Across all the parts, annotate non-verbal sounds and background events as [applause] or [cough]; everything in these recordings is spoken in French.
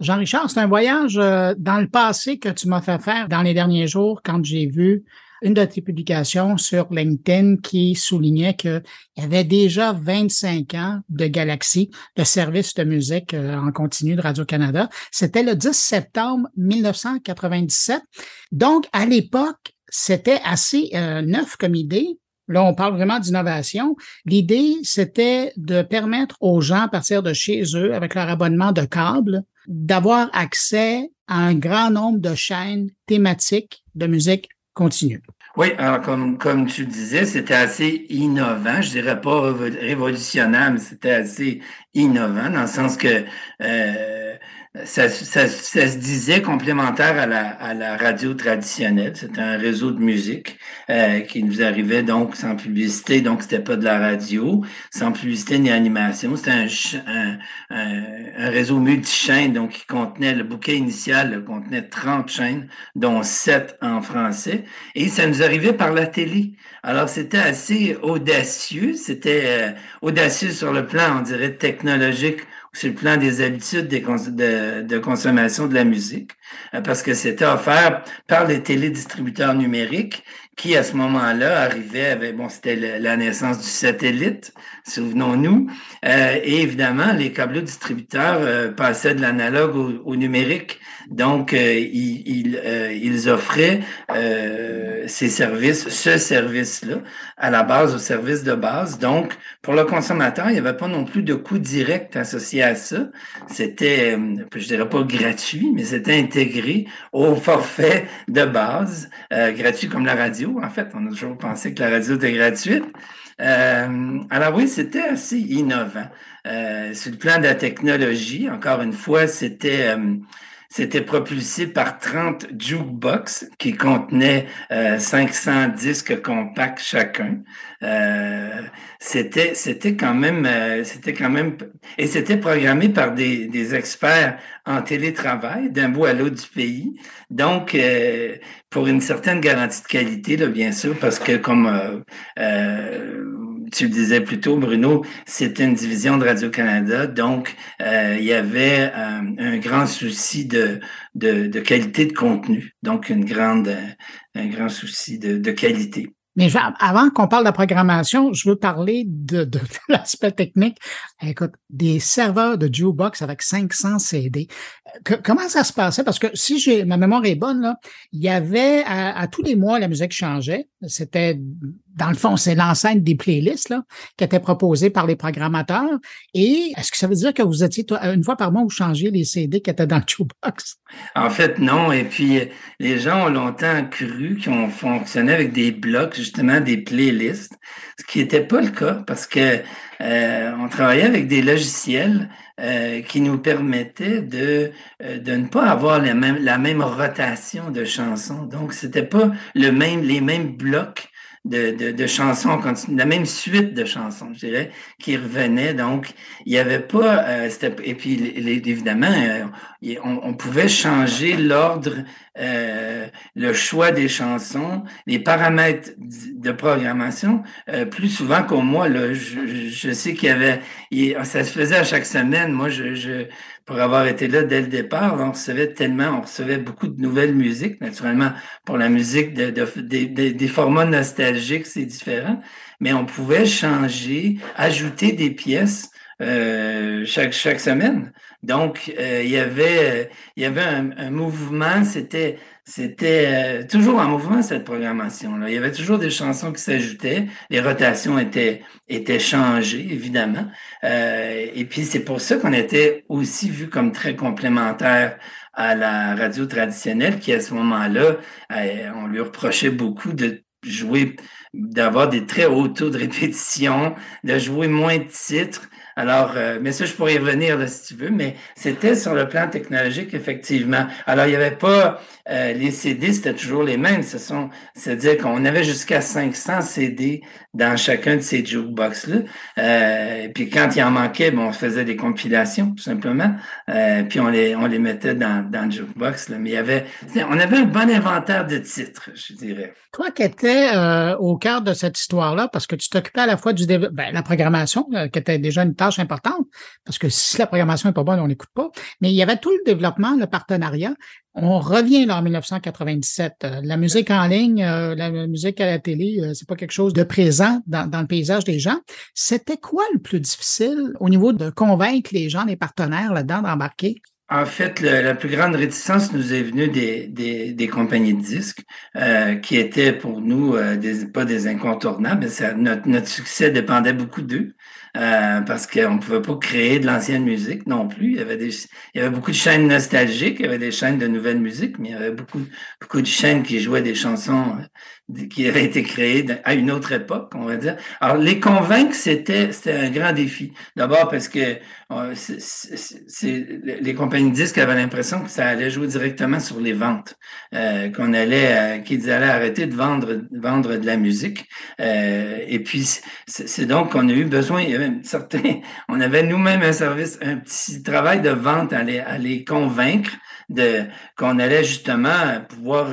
Jean-Richard, c'est un voyage euh, dans le passé que tu m'as fait faire dans les derniers jours quand j'ai vu une de tes publications sur LinkedIn qui soulignait qu'il y avait déjà 25 ans de Galaxy, le service de musique euh, en continu de Radio-Canada. C'était le 10 septembre 1997. Donc, à l'époque, c'était assez euh, neuf comme idée. Là, on parle vraiment d'innovation. L'idée, c'était de permettre aux gens à partir de chez eux, avec leur abonnement de câble, d'avoir accès à un grand nombre de chaînes thématiques de musique continue. Oui, alors comme, comme tu disais, c'était assez innovant. Je dirais pas révolutionnaire, mais c'était assez innovant dans le sens que euh, ça, ça, ça, se disait complémentaire à la, à la radio traditionnelle. C'était un réseau de musique euh, qui nous arrivait donc sans publicité, donc c'était pas de la radio, sans publicité ni animation. C'était un, un, un, réseau multi-chaînes, donc qui contenait le bouquet initial, contenait 30 chaînes, dont 7 en français. Et ça nous arrivait par la télé. Alors c'était assez audacieux, c'était euh, audacieux sur le plan, on dirait, technologique sur le plan des habitudes de, consommation de la musique, euh, parce que c'était offert par les télédistributeurs numériques qui, à ce moment-là, arrivaient avec, bon, c'était la naissance du satellite, souvenons-nous, euh, et évidemment, les câbles distributeurs euh, passaient de l'analogue au, numérique, donc euh, ils, ils, offraient ces services, ce service-là, à la base, au service de base. Donc, pour le consommateur, il n'y avait pas non plus de coût direct associé à ça. C'était, je dirais pas gratuit, mais c'était intégré au [laughs] forfait de base, gratuit comme la radio. En fait, on a toujours pensé que la radio était gratuite. Euh, alors oui, c'était assez innovant. Euh, sur le plan de la technologie, encore une fois, c'était euh, c'était propulsé par 30 jukebox qui contenaient 500 euh, disques compacts chacun. Euh, c'était c'était quand même euh, c'était quand même et c'était programmé par des, des experts en télétravail d'un bout à l'autre du pays. Donc pour une certaine garantie de qualité, là, bien sûr, parce que comme tu le disais plus tôt, Bruno, c'était une division de Radio-Canada, donc euh, il y avait euh, un grand souci de, de, qualité de contenu, donc une grande, un grand souci de, qualité. Mais avant qu'on parle de la programmation, je veux parler de, de, [laughs] l'aspect technique. Écoute, des serveurs de jukebox avec 500 CD. comment ça se passait? Parce que si j'ai ma mémoire est bonne, là, il y avait à, à tous les mois la musique changeait. C'était dans le fond, c'est l'enceinte des playlists là, qui était proposée par les programmateurs. Et est-ce que ça veut dire que vous étiez, une fois par mois, vous changez les CD qui étaient dans le jukebox? En fait, non. Et puis, les gens ont longtemps cru qu'on fonctionnait avec des blocs, justement, des playlists, ce qui n'était pas le cas parce que euh, on travaillait avec des logiciels euh, qui nous permettaient de, euh, de ne pas avoir la même, la même rotation de chansons. Donc, c'était pas le même, les mêmes blocs de, de, de chansons, la même suite de chansons, je dirais, qui revenaient. Donc, il n'y avait pas, euh, et puis évidemment, euh, on, pouvait changer l'ordre, euh, le choix des chansons, les paramètres de programmation euh, plus souvent qu'au mois. Là, je, sais qu'il y avait, ça se faisait à chaque semaine. Moi, je, je pour avoir été là dès le départ, on recevait tellement, on recevait beaucoup de nouvelles musiques. Naturellement, pour la musique de, de, des formats nostalgiques, c'est différent, mais on pouvait changer, ajouter des pièces euh, chaque, chaque semaine. Donc, euh, il y avait, il y avait un, mouvement, c'était, c'était euh, toujours en mouvement cette programmation-là. Il y avait toujours des chansons qui s'ajoutaient, les rotations étaient, étaient changées, évidemment. Euh, et puis c'est pour ça qu'on était aussi vu comme très complémentaire à la radio traditionnelle, qui à ce moment-là, on lui reprochait beaucoup de jouer, d'avoir des très hauts taux de répétition, de jouer moins de titres. Alors, euh, mais ça, je pourrais y revenir là, si tu veux, mais c'était sur le plan technologique, effectivement. Alors, il n'y avait pas euh, les CD, c'était toujours les mêmes. Ce sont, c'est-à-dire qu'on avait jusqu'à 500 CD dans chacun de ces jukebox-là. Euh, puis quand il en manquait, bon, on faisait des compilations, tout simplement. Euh, puis on les, on les mettait dans, dans le jukebox. Là. Mais il y avait, on avait un bon inventaire de titres, je dirais. Toi qui étais euh, au cœur de cette histoire-là, parce que tu t'occupais à la fois du ben, la programmation, qui était déjà une tâche importante parce que si la programmation n'est pas bonne, on n'écoute pas. Mais il y avait tout le développement, le partenariat. On revient là en 1997. Euh, la musique en ligne, euh, la musique à la télé, c'est pas quelque chose de présent dans, le paysage des gens. C'était quoi le plus difficile au niveau de convaincre les gens, les partenaires là-dedans d'embarquer? En fait, la plus grande réticence nous est venue des, des, compagnies de disques, euh, qui étaient pour nous euh, des, pas des incontournables. Ça, notre, notre succès dépendait beaucoup d'eux. Euh, parce qu'on ne pouvait pas créer de l'ancienne musique non plus. Il y, avait des, il y avait beaucoup de chaînes nostalgiques, il y avait des chaînes de nouvelle musique, mais il y avait beaucoup, beaucoup de chaînes qui jouaient des chansons euh, qui avaient été créées à une autre époque, on va dire. Alors, les convaincre, c'était, c'était un grand défi. D'abord parce que euh, les compagnies de disques avaient l'impression que ça allait jouer directement sur les ventes, euh, qu'on allait, qu'ils allaient arrêter de vendre, vendre de la musique. et puis, c'est donc qu'on a eu besoin, [laughs] on avait nous-mêmes un service, un petit travail de vente à les, convaincre de qu'on allait justement pouvoir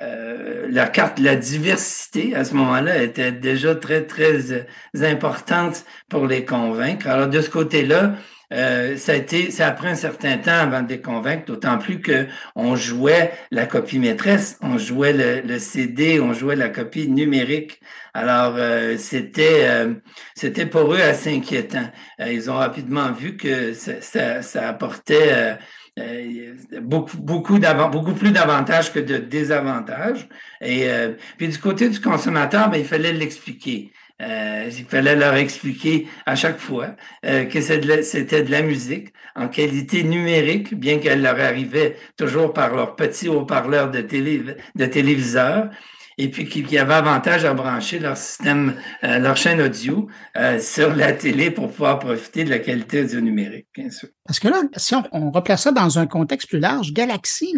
euh, la carte, la diversité à ce moment-là était déjà très très importante pour les convaincre. Alors de ce côté-là, euh, ça a été, ça a pris un certain temps avant de les convaincre, d'autant plus que on jouait la copie maîtresse, on jouait le, le CD, on jouait la copie numérique. Alors euh, c'était, euh, c'était pour eux assez inquiétant. ils ont rapidement vu que ça, ça, ça apportait beaucoup, beaucoup, beaucoup plus d'avantages que de désavantages. Et puis du côté du consommateur, ben, il fallait l'expliquer. Euh, il fallait leur expliquer à chaque fois euh, que c'était de, la musique en qualité numérique, bien qu'elle leur arrivait toujours par leur petit haut-parleur de, télé, téléviseur, et puis qu'il y avait avantage à brancher leur système, euh, leur chaîne audio sur la télé pour pouvoir profiter de la qualité audio numérique, bien sûr. Parce que là, si on, on replace ça dans un contexte plus large, Galaxy,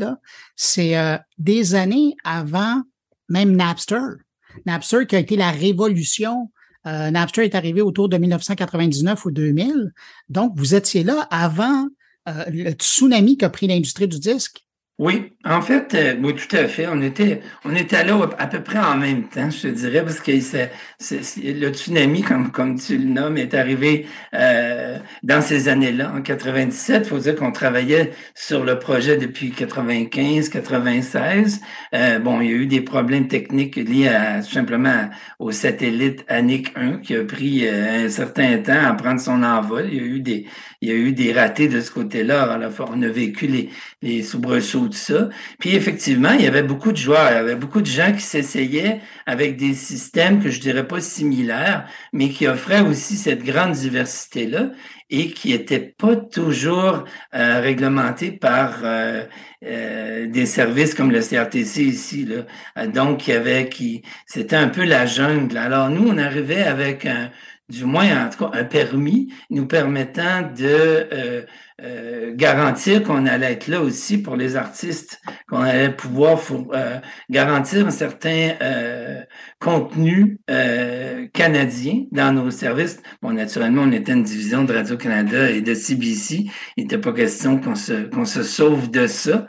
c'est des années avant même Napster. Napster qui a été la révolution. Euh, Napster est arrivé autour de 1999 ou 2000. Donc, vous étiez là avant euh, le tsunami qu'a pris l'industrie du disque. Oui, en fait, euh, oui, tout à fait. On était, on était là à peu près en même temps, je te dirais, parce que le tsunami, comme, comme tu le nommes, est arrivé euh, dans ces années-là, en 97. Il faut dire qu'on travaillait sur le projet depuis 95, 96. Euh, bon, il y a eu des problèmes techniques liés à, simplement au satellite Annick 1 qui a pris euh, un certain temps à prendre son envol. Il y a eu des, il y a eu des ratés de ce côté-là. On a vécu les, les soubresauts de ça. Puis effectivement, il y avait beaucoup de joueurs, il y avait beaucoup de gens qui s'essayaient avec des systèmes que je dirais pas similaires, mais qui offraient aussi cette grande diversité-là et qui n'étaient pas toujours euh, réglementés par euh, euh, des services comme le CRTC ici. Là. Donc, il y avait qui. C'était un peu la jungle. Alors, nous, on arrivait avec un du moins en tout cas un permis nous permettant de euh, garantir qu'on allait être là aussi pour les artistes, qu'on allait pouvoir euh, garantir un certain euh, contenu canadien dans nos services. Bon, naturellement, on était une division de Radio-Canada et de CBC. Il n'était pas question qu'on se, qu'on se sauve de ça.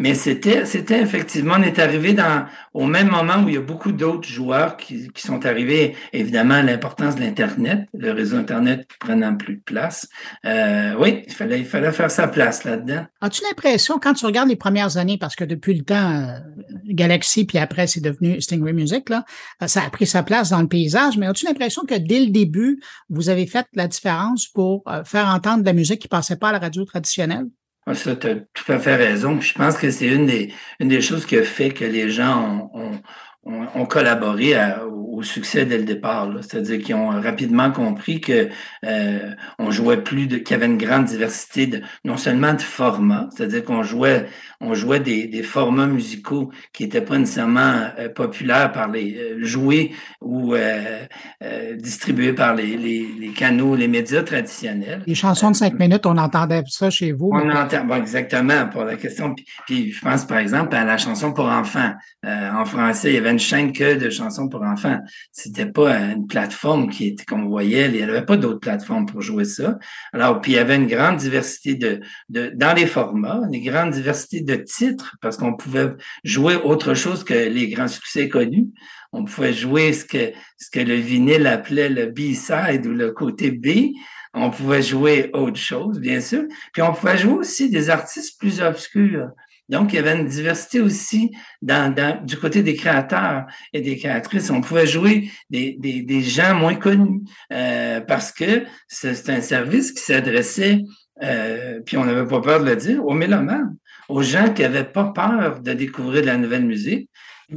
Mais c'était, c'était effectivement, on est arrivé dans, au même moment où il y a beaucoup d'autres joueurs qui, qui sont arrivés. Évidemment, l'importance de l'Internet, le réseau Internet prenant plus de place. Euh, oui, il fallait, il fallait faire sa place là-dedans. As-tu l'impression, quand tu regardes les premières années, parce que depuis le temps, euh, Galaxy, puis après, c'est devenu Stingray Music, là, euh, ça a pris sa place dans le paysage, mais as-tu l'impression que dès le début, vous avez fait la différence pour faire entendre de la musique qui passait pas à la radio traditionnelle? Ah, ça, tu as tout à fait raison. je pense que c'est une des, une des choses qui a fait que les gens ont, ont, ont collaboré à, au succès dès le départ. C'est-à-dire qu'ils ont rapidement compris que euh, on jouait plus de, qu'il y avait une grande diversité de non seulement de formats, c'est-à-dire qu'on jouait on jouait des, des formats musicaux qui n'étaient pas nécessairement euh, populaires par les euh, joués ou euh, euh, distribués par les, les, les, canaux, les médias traditionnels. Les chansons de cinq minutes, on entendait ça chez vous. On entend bon, exactement pour la question. Puis, puis, je pense par exemple à la chanson pour enfants. en français, il y avait une chaîne que de chansons pour enfants. C'était pas une plateforme qui était qu'on voyait. Il n'y avait pas d'autres plateformes pour jouer ça. Alors, puis il y avait une grande diversité de, dans les formats, une grande diversité de titres parce qu'on pouvait jouer autre chose que les grands succès connus. On pouvait jouer ce que ce que le vinyle appelait le B-side ou le côté B. On pouvait jouer autre chose, bien sûr. Puis on pouvait jouer aussi des artistes plus obscurs. Donc, il y avait une diversité aussi du côté des créateurs et des créatrices. On pouvait jouer des gens moins connus euh, parce que c'est un service qui s'adressait, euh, puis on n'avait pas peur de le dire, aux mélomanes, aux gens qui n'avaient pas peur de découvrir de la nouvelle musique,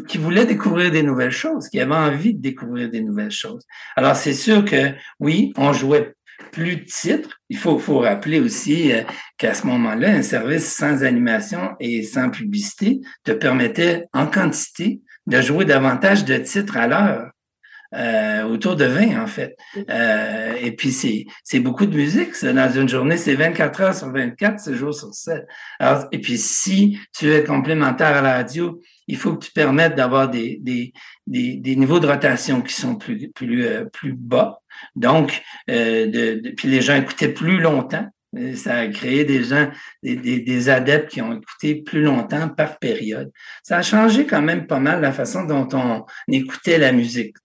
qui voulaient découvrir des nouvelles choses, qui avaient envie de découvrir des nouvelles choses. Alors, c'est sûr que oui, on jouait plus de titres. Il faut, faut rappeler aussi euh, qu'à ce moment-là, un service sans animation et sans publicité te permettait en quantité de jouer davantage de titres à l'heure. Euh, autour de 20 en fait. Euh, et puis c'est c'est beaucoup de musique. Ça. Dans une journée, c'est 24 heures sur 24, 7 jours sur 7. Alors, et puis si tu es complémentaire à la radio, il faut que tu permettes d'avoir des, des, des, niveaux de rotation qui sont plus plus euh, plus bas. Donc, euh, puis les gens écoutaient plus longtemps. Ça a créé des gens, des, des, adeptes qui ont écouté plus longtemps par période. Ça a changé quand même pas mal la façon dont on écoutait la musique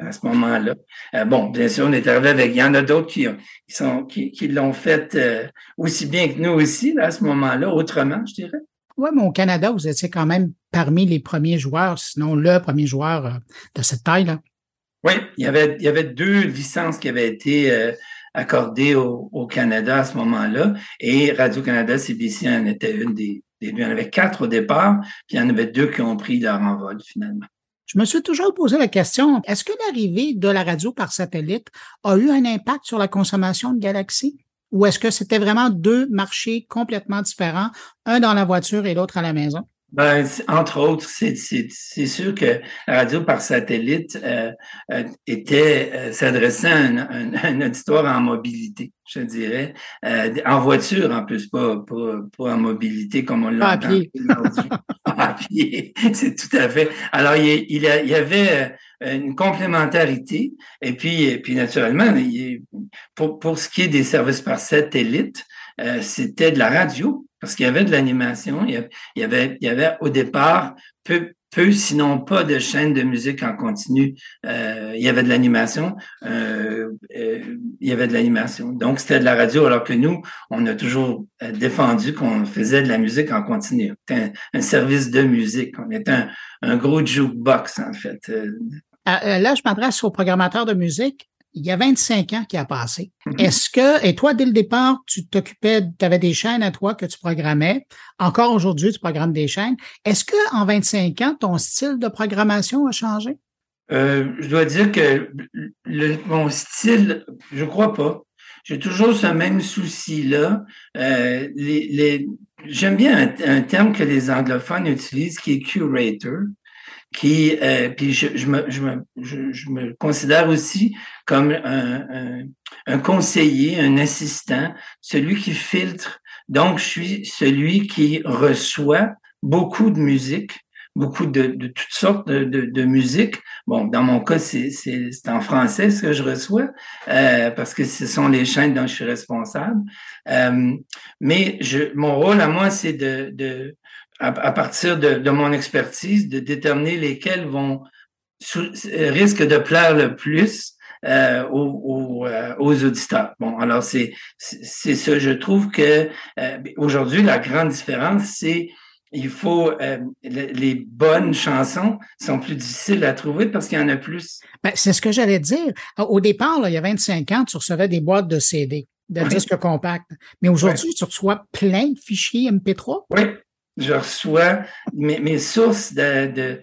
à ce moment-là. Euh, bon, bien sûr, on est arrivé avec. Il y en a d'autres qui, qui, qui, qui l'ont fait euh, aussi bien que nous aussi là, à ce moment-là, autrement, je dirais. Oui, mais au Canada, vous étiez quand même parmi les premiers joueurs, sinon le premier joueur euh, de cette taille-là. Oui, il y avait, il y avait deux licences qui avaient été accordées au, au, Canada à ce moment-là, et Radio-Canada, CBC en était une des, des deux. Il y en avait quatre au départ, puis il y en avait deux qui ont pris leur envol finalement. Je me suis toujours posé la question, est-ce que l'arrivée de la radio par satellite a eu un impact sur la consommation de Galaxy? Ou est-ce que c'était vraiment deux marchés complètement différents, un dans la voiture et l'autre à la maison? Ben, entre autres, c'est sûr que la radio par satellite euh, euh était euh, s'adressait à un, un, [laughs] un, auditoire en mobilité, je dirais, en voiture en plus, pas, pas, pas en mobilité comme on l'entend. [laughs] à pied, [laughs] c'est tout à fait. Alors il, il, il y avait une complémentarité et puis, et puis naturellement, pour, pour ce qui est des services par satellite, c'était de la radio parce qu'il y avait de l'animation, il y avait, il y avait au départ peu, peu, sinon pas de chaînes de musique en continu. Euh, il y avait de l'animation, euh, euh, il y avait de l'animation. Donc c'était de la radio, alors que nous, on a toujours euh, défendu qu'on faisait de la musique en continu. C'était un, un, service de musique. On était un, un gros jukebox en fait. Euh, là, je m'adresse aux programmateurs de musique il y a 25 ans qui a passé. Mm-hmm. Est-ce que, et toi, dès le départ, tu t'occupais, tu avais des chaînes à toi que tu programmais? Encore aujourd'hui, tu programmes des chaînes. Est-ce que en 25 ans, ton style de programmation a changé? Euh, je dois dire que le, mon style, je crois pas. J'ai toujours ce même souci-là. Euh, les, les, J'aime bien un, un, terme que les anglophones utilisent qui est curator qui euh, puis je, je, me, je, me, je, je, me considère aussi comme un, un, un, conseiller, un assistant, celui qui filtre. Donc, je suis celui qui reçoit beaucoup de musique, beaucoup de, de toutes sortes de, de, de, musique. Bon, dans mon cas, c'est en français ce que je reçois, euh, parce que ce sont les chaînes dont je suis responsable. Euh, mais je, mon rôle à moi, c'est de, de à, à partir de, de, mon expertise, de déterminer lesquels vont sous, risquent de plaire le plus euh, aux, aux, euh, aux, auditeurs. Bon, alors c'est c'est ça. Je trouve que euh, aujourd'hui la grande différence, c'est il faut euh, les bonnes chansons sont plus difficiles à trouver parce qu'il y en a plus. Ben, c'est ce que j'allais dire. Au départ, là, il y a 25 ans, tu recevais des boîtes de CD, de oui. disques compacts. Mais aujourd'hui, oui. tu reçois plein de fichiers MP3. Oui, je reçois mes, sources de, de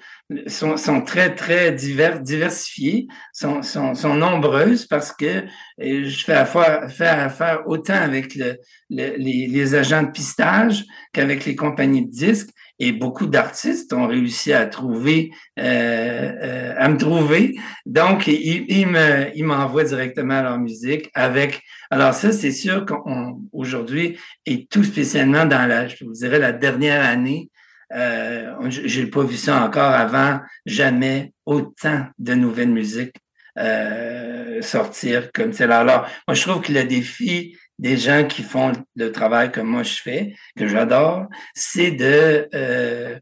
sont, sont, très très divers, diversifiées, sont, sont, sont, nombreuses parce que je fais affaire, fais affaire autant avec le, le, les, les, agents de pistage qu'avec les compagnies de disques et beaucoup d'artistes ont réussi à trouver, euh, euh, à me trouver. Donc, ils, me, m'envoient directement leur musique avec. Alors ça, c'est sûr qu'aujourd'hui et tout spécialement dans la, je vous dirais la dernière année, euh, j'ai pas vu ça encore avant, jamais autant de nouvelles musiques euh, sortir comme celle-là. Alors, moi, je trouve que le défi des gens qui font le travail que moi je fais, que j'adore, c'est de euh,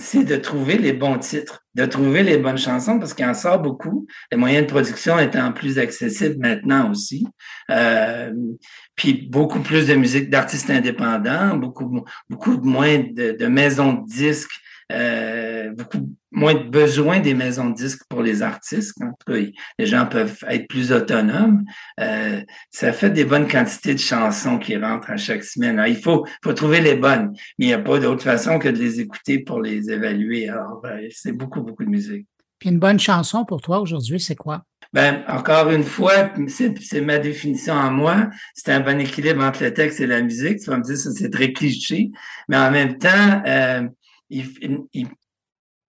c'est de trouver les bons titres, de trouver les bonnes chansons, parce qu'il en sort beaucoup. Les moyens de production étant plus accessibles maintenant aussi. Euh, puis beaucoup plus de musique d'artistes indépendants, beaucoup, beaucoup moins de, de maisons de disques euh, beaucoup moins de besoin des maisons de disques pour les artistes. En tout cas, les gens peuvent être plus autonomes. Euh, ça fait des bonnes quantités de chansons qui rentrent à chaque semaine. il faut, faut trouver les bonnes, mais il n'y a pas d'autre façon que de les écouter pour les évaluer. Alors, ben, c'est beaucoup, beaucoup de musique. Puis une bonne chanson pour toi aujourd'hui, c'est quoi? Ben, encore une fois, c'est ma définition en moi. C'est un bon équilibre entre le texte et la musique. Tu vas me dire, ça, c'est très cliché. Mais en même temps, euh, il, il,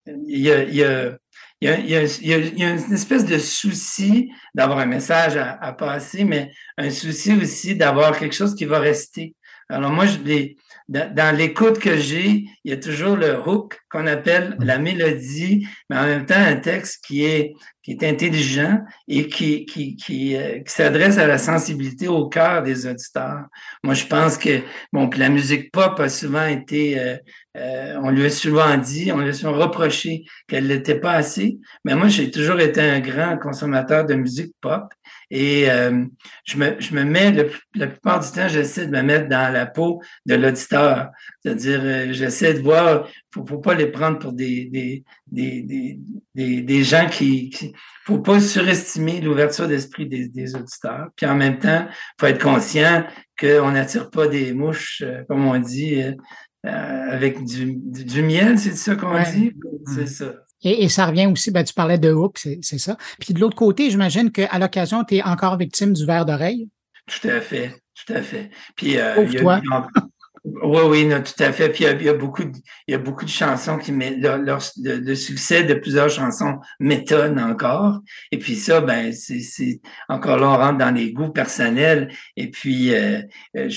y a, il, y a, il, y a, il, y a, une espèce de souci d'avoir un message à, à, passer, mais un souci aussi d'avoir quelque chose qui va rester. Alors moi, je, les, dans, l'écoute que j'ai, il y a toujours le hook qu'on appelle la mélodie, mais en même temps un texte qui est qui est intelligent et qui qui qui, euh, qui s'adresse à la sensibilité au cœur des auditeurs. Moi, je pense que bon, la musique pop a souvent été, euh, euh, on lui a souvent dit, on lui a souvent reproché qu'elle n'était pas assez. Mais moi, j'ai toujours été un grand consommateur de musique pop et euh, je, me, je me mets, le, la plupart du temps, j'essaie de me mettre dans la peau de l'auditeur. C'est-à-dire, euh, j'essaie de voir, faut, faut pas les prendre pour des, des, des, des, des, gens qui, qui faut pas surestimer l'ouverture d'esprit des, des auditeurs. Puis en même temps, faut être conscient qu'on n'attire pas des mouches, euh, comme on dit, avec du, du, miel, c'est ça qu'on dit? C'est ça. Et, ça revient aussi, ben, tu parlais de hook, c'est ça. Puis de l'autre côté, j'imagine qu'à l'occasion, tu es encore victime du verre d'oreille. Tout à fait, tout à fait. Puis, euh, il y a, oui, oui, non, tout à fait. Puis il y a, beaucoup, de, y a beaucoup de chansons qui mettent le, succès de plusieurs chansons m'étonne encore. Et puis ça, ben, c'est encore là, on rentre dans les goûts personnels. Et puis, euh, euh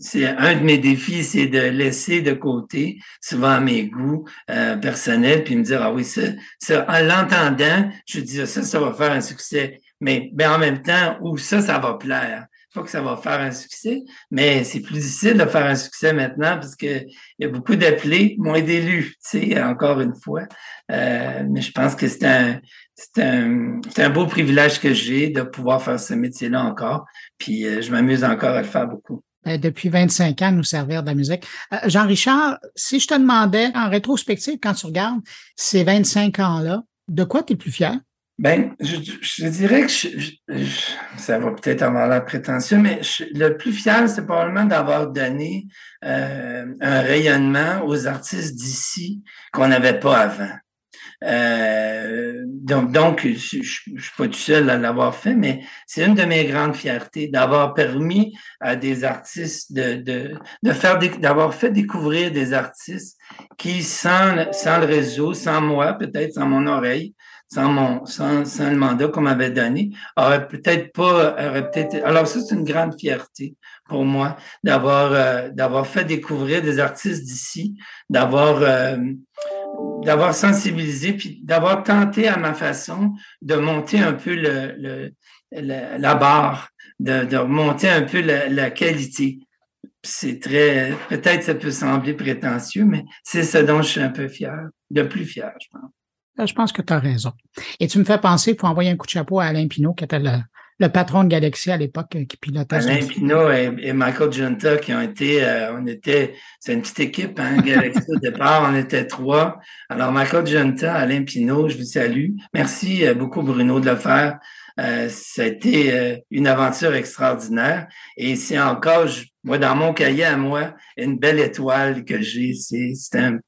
c'est un de mes défis, c'est de laisser de côté souvent mes goûts euh, personnels, puis me dire ah oui, ça, ça en l'entendant, je dis ça, ça va faire un succès. Mais ben, en même temps, où ça, ça va plaire pas que ça va faire un succès, mais c'est plus difficile de faire un succès maintenant parce que il y a beaucoup d'appelés, moins d'élus, tu sais, encore une fois. Euh, mais je pense que c'est un, c'est un, un, beau privilège que j'ai de pouvoir faire ce métier-là encore. Puis euh, je m'amuse encore à le faire beaucoup. Ben, depuis 25 ans, nous servir de la musique. Euh, Jean-Richard, si je te demandais en rétrospective, quand tu regardes ces 25 ans-là, de quoi tu es plus fier? Ben, je, je dirais que je, ça va peut-être avoir la prétention, mais le plus fier, c'est probablement d'avoir donné euh, un rayonnement aux artistes d'ici qu'on n'avait pas avant. Euh, donc, donc, je, je, suis pas tout seul à l'avoir fait, mais c'est une de mes grandes fiertés d'avoir permis à des artistes de, de, de faire, d'avoir fait découvrir des artistes qui, sans, sans le réseau, sans moi, peut-être sans mon oreille, sans mon sans, sans le mandat qu'on m'avait donné, aurait peut-être pas aurait peut-être alors ça c'est une grande fierté pour moi d'avoir euh, d'avoir fait découvrir des artistes d'ici, d'avoir euh, d'avoir sensibilisé puis d'avoir tenté à ma façon de monter un peu le, le, la barre, de, de monter un peu la, la qualité. C'est très, peut-être ça peut sembler prétentieux, mais c'est ce dont je suis un peu fier, de plus fier, je pense. Euh, je pense que tu as raison. Et tu me fais penser, pour envoyer un coup de chapeau à Alain Pinault, qui était le, patron de Galaxy à l'époque, euh, qui pilotait. Alain Pinault et, Michael Junta, qui ont été, euh, on était, c'est une petite équipe, hein, Galaxy au départ, on était trois. Alors, Michael Junta, Alain Pinault, je vous salue. Merci beaucoup, Bruno, de le faire. Euh, ça a été une aventure extraordinaire et c'est encore, moi, dans mon cahier à moi, une belle étoile que j'ai. C'est un,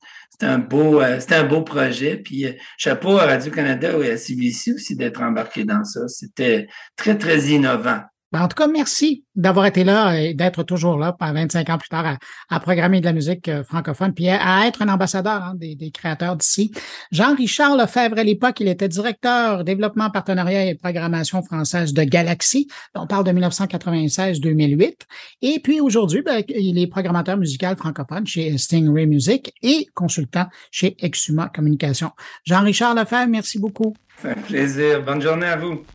un beau, euh, un beau projet. Puis euh, chapeau à Radio-Canada et à CBC aussi d'être embarqué dans ça. C'était très, très innovant. Ben, en tout cas, merci d'avoir été là et d'être toujours là, 25 ans plus tard, à, programmer de la musique euh, francophone, puis à, être un ambassadeur hein, des, créateurs d'ici. Jean-Richard Lefebvre, à l'époque, il était directeur développement, partenariat et programmation française de Galaxy. On parle de 1996-2008. Et puis aujourd'hui, ben, il est programmateur musical francophone chez Stingray Music et consultant chez Exuma Communication. Jean-Richard Lefebvre, merci beaucoup. C'est un plaisir. Bonne journée à vous.